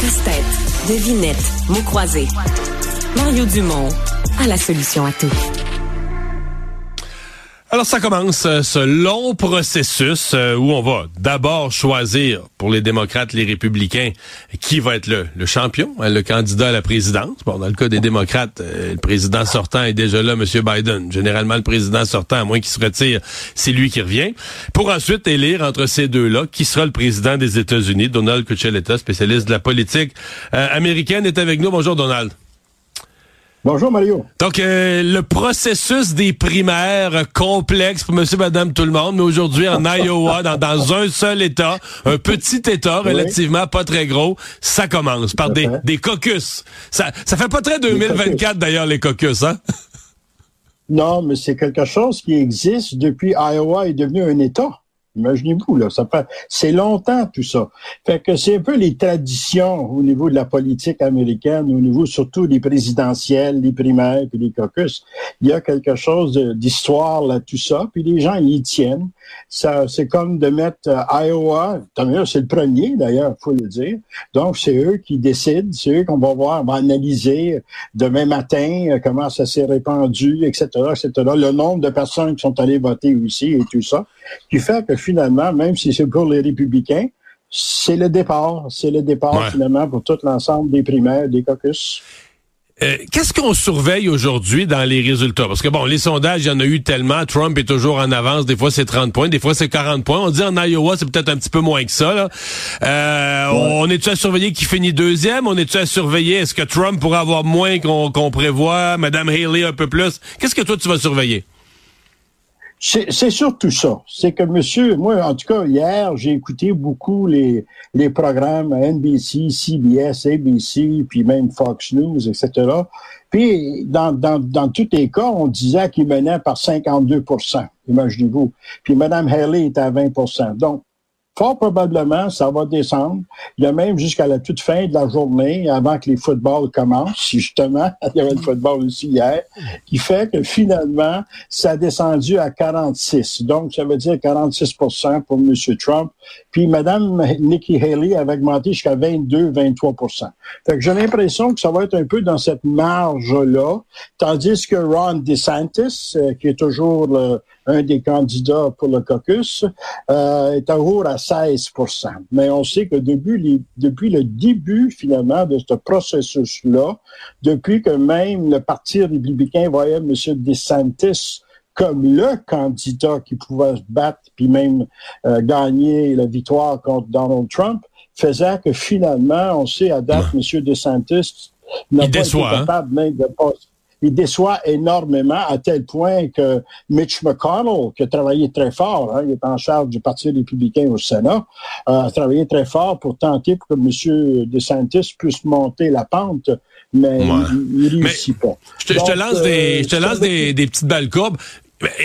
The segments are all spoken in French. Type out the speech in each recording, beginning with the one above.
Casse-tête, devinette, mots croisés. Mario Dumont a la solution à tout. Alors ça commence euh, ce long processus euh, où on va d'abord choisir pour les démocrates, les républicains, qui va être le, champion, hein, le candidat à la présidence. Bon, dans le cas des démocrates, euh, le président sortant est déjà là, M. Biden. Généralement, le président sortant, à moins qu'il se retire, c'est lui qui revient. Pour ensuite élire entre ces deux-là qui sera le président des États-Unis? Donald Cuccioletta, spécialiste de la politique américaine, est avec nous. Bonjour, Donald. Bonjour Mario. Donc euh, le processus des primaires complexe pour monsieur madame tout le monde mais aujourd'hui en Iowa dans, dans, un seul état, un petit état relativement pas très gros, ça commence par des, des caucus. Ça ça fait pas très 2024 d'ailleurs les caucus hein? Non, mais c'est quelque chose qui existe depuis Iowa est devenu un état. Imaginez-vous, là, ça fait, c'est longtemps tout ça. Fait que c'est un peu les traditions au niveau de la politique américaine, au niveau surtout des présidentielles, des primaires, puis des caucus. Il y a quelque chose d'histoire là, tout ça, puis les gens y tiennent. Ça, c'est comme de mettre euh, Iowa, c'est le premier d'ailleurs, faut le dire. Donc c'est eux qui décident, c'est eux qu'on va voir, on va analyser demain matin euh, comment ça s'est répandu, etc., etc. Le nombre de personnes qui sont allées voter aussi et tout ça, qui fait que finalement, même si c'est pour les républicains, c'est le départ. C'est le départ finalement pour tout l'ensemble des primaires, des caucus. Euh, qu'est-ce qu'on surveille aujourd'hui dans les résultats? Parce que bon, les sondages, il y en a eu tellement. Trump est toujours en avance. Des fois, c'est 30 points. Des fois, c'est 40 points. On dit en Iowa, c'est peut-être un petit peu moins que ça. Là. Euh, On est-tu à surveiller qui finit deuxième? On est-tu à surveiller? Est-ce que Trump pourrait avoir moins qu'on prévoit? Madame Haley un peu plus? Qu'est-ce que toi, tu vas surveiller? C'est surtout ça. C'est que monsieur, moi, en tout cas, hier, j'ai écouté beaucoup les, programmes NBC, CBS, ABC, puis même Fox News, etc. Puis, dans, dans, dans tous les cas, on disait qu'il menait par 52% imaginez-vous. Puis Mme Haley était à 20% Donc, Fort probablement, ça va descendre. Il y a même jusqu'à la toute fin de la journée, avant que les footballs commencent, justement, il y avait le football aussi hier, qui fait que finalement, ça a descendu à 46. Donc, ça veut dire 46% pour M. Trump. Puis Mme Nikki Haley avait augmenté jusqu'à 22-23 Fait que j'ai l'impression que ça va être un peu dans cette marge-là, tandis que Ron DeSantis, euh, qui est toujours un des candidats pour le caucus, euh, est à 16 Mais on sait que depuis, depuis le début, finalement, de ce processus-là, depuis que même le Parti républicain voyait M. DeSantis comme le candidat qui pouvait se battre puis même euh, gagner la victoire contre Donald Trump, faisait que finalement, on sait à date, M. DeSantis n'a pas été hein? capable même de passer il déçoit énormément à tel point que Mitch McConnell, qui a travaillé très fort, hein, il est en charge du Parti républicain au Sénat, euh, a travaillé très fort pour tenter pour que M. DeSantis puisse monter la pente, mais il, ne réussit pas. Je te, lance, des, je te lance des, des petites balles courbes.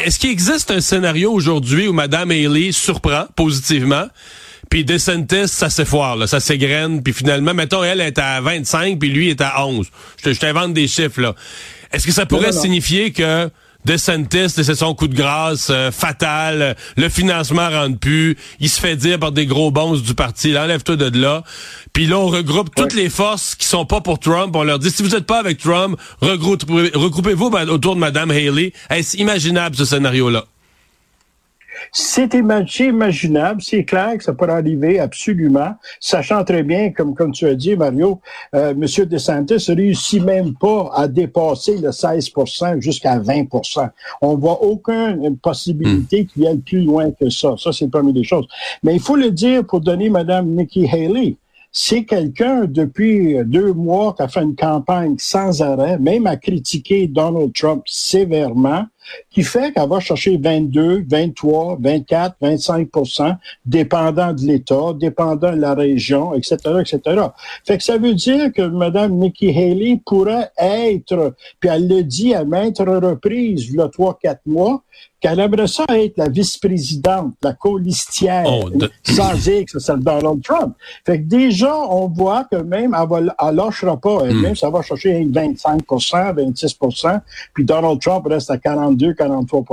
Est-ce qu'il existe un scénario aujourd'hui où Mme Haley surprend positivement? Puis DeSantis, ça s'effoire, là, ça s'égrène, puis finalement, mettons, elle est à 25, puis lui est à 11. Je t'invente des chiffres, là. Est-ce que ça pourrait signifier que DeSantis, c'est son coup de grâce euh, fatal, le financement rentre plus, il se fait dire par des gros bons du parti, enlève-toi de là. Puis là, on regroupe toutes les forces qui sont pas pour Trump, on leur dit, si vous êtes pas avec Trump, regroupez-vous autour de Mme Haley. Est-ce imaginable ce scénario-là? C'est imaginable, c'est clair que ça pourrait arriver absolument, sachant très bien, comme, comme tu as dit, Mario, euh, M. DeSantis réussit même pas à dépasser le 16% jusqu'à 20% On voit aucune possibilité hmm. qu'il aille plus loin que ça. Ça, c'est parmi les choses. Mais il faut le dire pour donner Mme Nikki Haley c'est quelqu'un depuis deux mois qui a fait une campagne sans arrêt, même à critiquer Donald Trump sévèrement, qui fait qu'elle va chercher 22, 23, 24, 25% dépendant de l'État, dépendant de la région, etc., etc. Fait que ça veut dire que Mme Nikki Haley pourrait être, puis elle le dit à maintes reprises, il y a trois, quatre mois, qu'elle aimerait ça être la vice-présidente, la colistière, oh, sans dire que c'est Donald Trump. Fait que déjà, on voit que même, elle, ne lâchera pas, elle, hmm. ça va chercher 25% 26% puis Donald Trump reste à 42, 43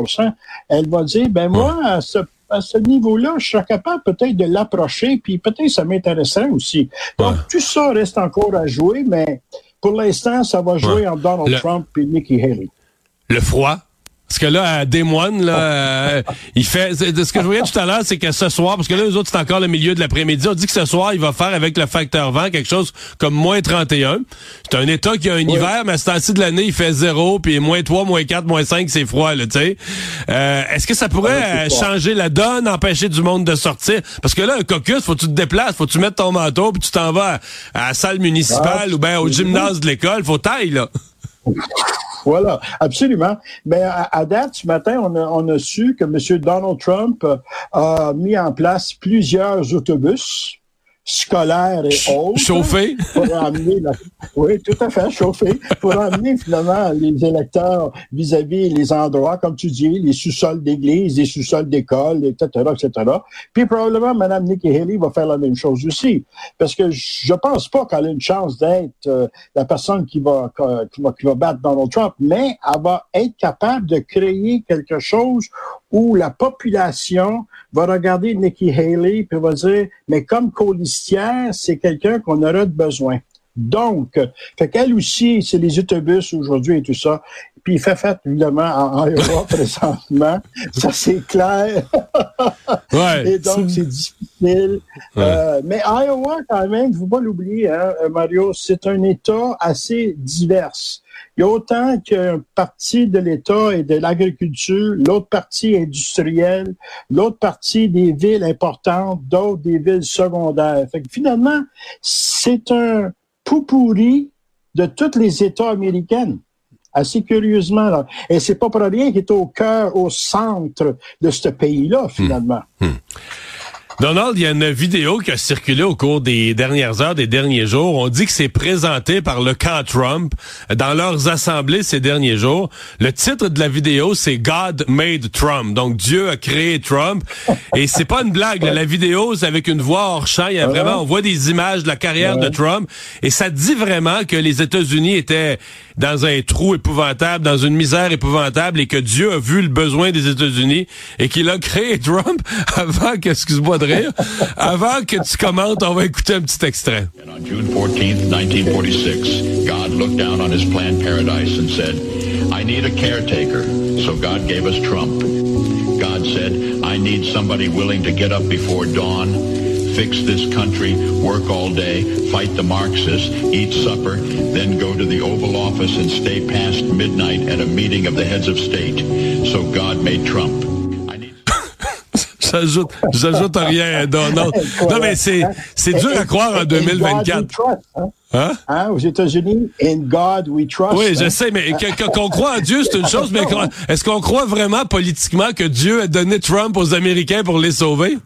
elle va dire, ben moi, à ce niveau-là, je serais capable peut-être de l'approcher, puis peut-être ça m'intéresserait aussi. Donc, tout ça reste encore à jouer, mais pour l'instant, ça va jouer entre Donald Trump et Nikki Haley. Le froid, parce que là, à Des Moines, là, euh, il fait. Ce que je voyais tout à l'heure, c'est que ce soir, parce que là, les autres, c'est encore le milieu de l'après-midi. On dit que ce soir, il va faire avec le facteur vent quelque chose comme moins 31. C'est un État qui a un hiver, mais à ce temps-ci de l'année, il fait zéro, puis moins 3, moins 4, moins 5, c'est froid, là, tu sais. Euh, Est-ce que ça pourrait euh, changer la donne, empêcher du monde de sortir? Parce que là, un caucus, faut que tu te déplaces, faut que tu mettes ton manteau, puis tu t'en vas à, la salle municipale ah, ou bien au gymnase de l'école. Faut taille, là. Voilà, absolument. Mais à, date, ce matin, on a, on a su que M. Donald Trump a mis en place plusieurs autobus scolaire et autres. Chauffé. Pour amener oui, tout à fait, chauffé. Pour amener finalement les électeurs vis-à-vis les endroits, comme tu dis, les sous-sols d'église, les sous-sols d'école, etc., etc. Puis probablement, Mme Nikki Haley va faire la même chose aussi. Parce que je pense pas qu'elle a une chance d'être euh, la personne qui va, qui va, qui va battre Donald Trump, mais elle va être capable de créer quelque chose où la population va regarder Nikki Haley puis va dire, mais comme colistière, c'est quelqu'un qu'on aura besoin. Donc, fait qu'elle aussi, c'est les autobus aujourd'hui et tout ça. Puis il fait fait, évidemment, en Iowa présentement. Ça, c'est clair. ouais, et donc, c'est difficile. Euh, mais Iowa, quand même, il ne faut pas l'oublier, hein, Mario, c'est un État assez divers. Il y a autant qu'une partie de l'État et de l'agriculture, l'autre partie industrielle, l'autre partie des villes importantes, d'autres des villes secondaires. Fait que finalement, c'est un pou pourri de tous les États américains assez curieusement. Là. Et c'est pas pour rien qu'il est au cœur, au centre de ce pays-là, finalement. Hmm. Donald, il y a une vidéo qui a circulé au cours des dernières heures, des derniers jours. On dit que c'est présenté par le camp Trump dans leurs assemblées ces derniers jours. Le titre de la vidéo, c'est God Made Trump. Donc Dieu a créé Trump. Et c'est pas une blague. La vidéo, c'est avec une voix hors champ. Il y a vraiment, on voit des images de la carrière de Trump. Et ça dit vraiment que les États-Unis étaient dans un trou épouvantable, dans une misère épouvantable et que Dieu a vu le besoin des États-Unis et qu'il a créé Trump avant que, excuse-moi de rire, avant que tu commentes, on va écouter un petit extrait. And on June 14th, 1946, God looked down on his planned paradise and said, I need a caretaker. So God gave us Trump. God said, I need somebody willing to get up before dawn fix this country, work all day, fight the Marxists, eat supper, then go to the Oval Office and stay past midnight at a meeting of the heads of state. So God made Trump. J'ajoute, j'ajoute rien, Donald. Non, mais c'est, c'est dur à croire en 2024. Hein? Hein? hein? Aux États-Unis, in God we trust. Oui, je hein? sais, mais qu'on croit en Dieu, c'est une chose, mais est-ce qu'on croit vraiment politiquement que Dieu a donné Trump aux Américains pour les sauver?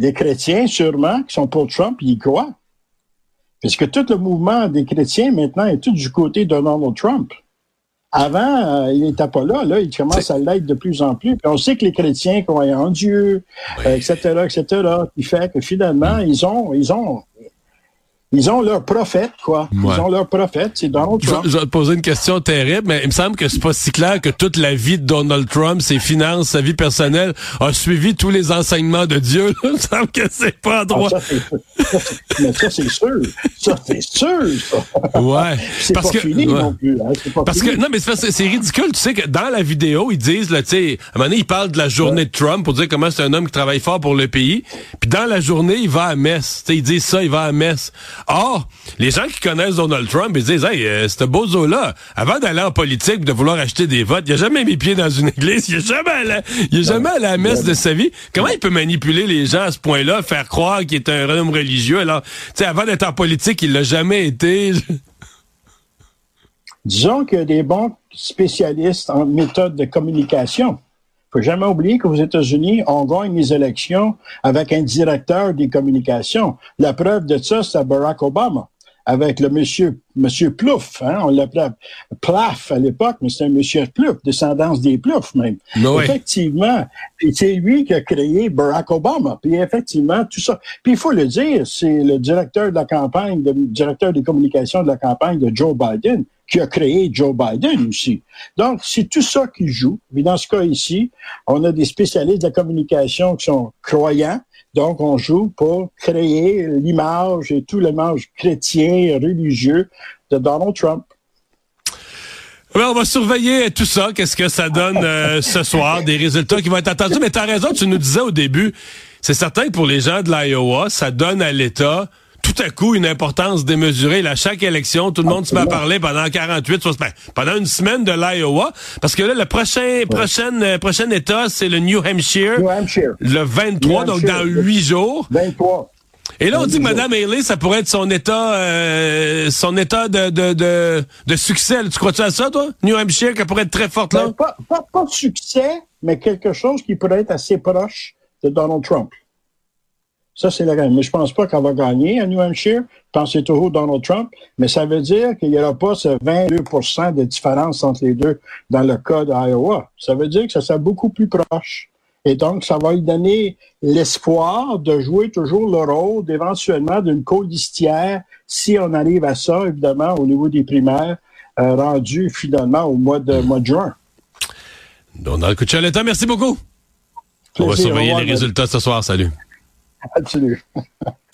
Les chrétiens, sûrement, qui sont pour Trump, ils y croient. Parce que tout le mouvement des chrétiens, maintenant, est tout du côté de Donald Trump. Avant, euh, il n'était pas là. Là, il commence à l'être de plus en plus. Puis on sait que les chrétiens croient en Dieu, etc., etc., qui fait que finalement, ils ont, ils ont ils ont leur prophète, quoi. Ils ont leur prophète, c'est Donald Trump. Je, vais te poser une question terrible, mais il me semble que c'est pas si clair que toute la vie de Donald Trump, ses finances, sa vie personnelle, a suivi tous les enseignements de Dieu. il me semble que c'est pas droit. Ah, mais ça, c'est sûr. Ça, c'est sûr, ça. Ouais. c'est pas fini non plus. Hein. parce que, non, mais c'est ridicule. Tu sais que dans la vidéo, ils disent, là, tu sais, à un moment donné, ils parlent de la journée de Trump pour dire comment c'est un homme qui travaille fort pour le pays. Puis dans la journée, il va à messe. Tu sais, ils disent ça, il va à messe. Or, les gens qui connaissent Donald Trump, ils disent, hey, euh, ce bozo-là, avant d'aller en politique, de vouloir acheter des votes, il a jamais mis pied dans une église, il a jamais allé, il a jamais allé à la messe de sa vie. Comment il peut manipuler les gens à ce point-là, faire croire qu'il est un homme religieux, alors, tu sais, avant d'être en politique, il l'a jamais été. Disons qu'il y a des bons spécialistes en méthode de communication faut jamais oublier qu'aux États-Unis, on gagne les élections avec un directeur des communications. La preuve de ça, c'est Barack Obama. avec le monsieur, monsieur Plouffe, hein, on l'appelait Plaf à l'époque, mais c'est un monsieur Plouffe, descendance des Plouffe même. Effectivement, c'est lui qui a créé Barack Obama. Puis effectivement, tout ça. Puis il faut le dire, c'est le directeur de la campagne, le directeur des communications de la campagne de Joe Biden qui a créé Joe Biden aussi. Donc, c'est tout ça qui joue. Mais dans ce cas ici, on a des spécialistes de la communication qui sont croyants, donc, on joue pour créer l'image et tout l'image chrétien religieux de Donald Trump. on va surveiller tout ça. Qu'est-ce que ça donne euh, ce soir? Des résultats qui vont être attendus. Mais tu as raison, tu nous disais au début, c'est certain que pour les gens de l'Iowa, ça donne à l'État à coup une importance démesurée. À chaque élection, tout le monde se met à parler pendant 48, pendant une semaine de l'Iowa. Parce que là, le prochain, prochain, euh, prochain État, c'est le New Hampshire. New Hampshire. Le 23, donc dans huit jours. 23. Et là, on dit que Mme Haley, ça pourrait être son état, euh, son état de, de, de, de succès. Tu crois-tu à ça, toi? New Hampshire, qu'elle pourrait être très forte là? Ben, pas, pas, pas de succès, mais quelque chose qui pourrait être assez proche de Donald Trump. Ça, c'est la gagne. Mais je pense pas qu'on va gagner à New Hampshire. Je pense c'est toujours Donald Trump. Mais ça veut dire qu'il n'y aura pas ce 22% de différence entre les deux dans le cas d'Iowa. Ça veut dire que ça sera beaucoup plus proche. Et donc, ça va lui donner l'espoir de jouer toujours le rôle éventuellement d'une colistière si on arrive à ça, évidemment, au niveau des primaires, euh, rendu finalement au mois de, mois de juin. Donald Cuccioletta, merci beaucoup. on va surveiller les résultats ce soir. Salut. Absolument.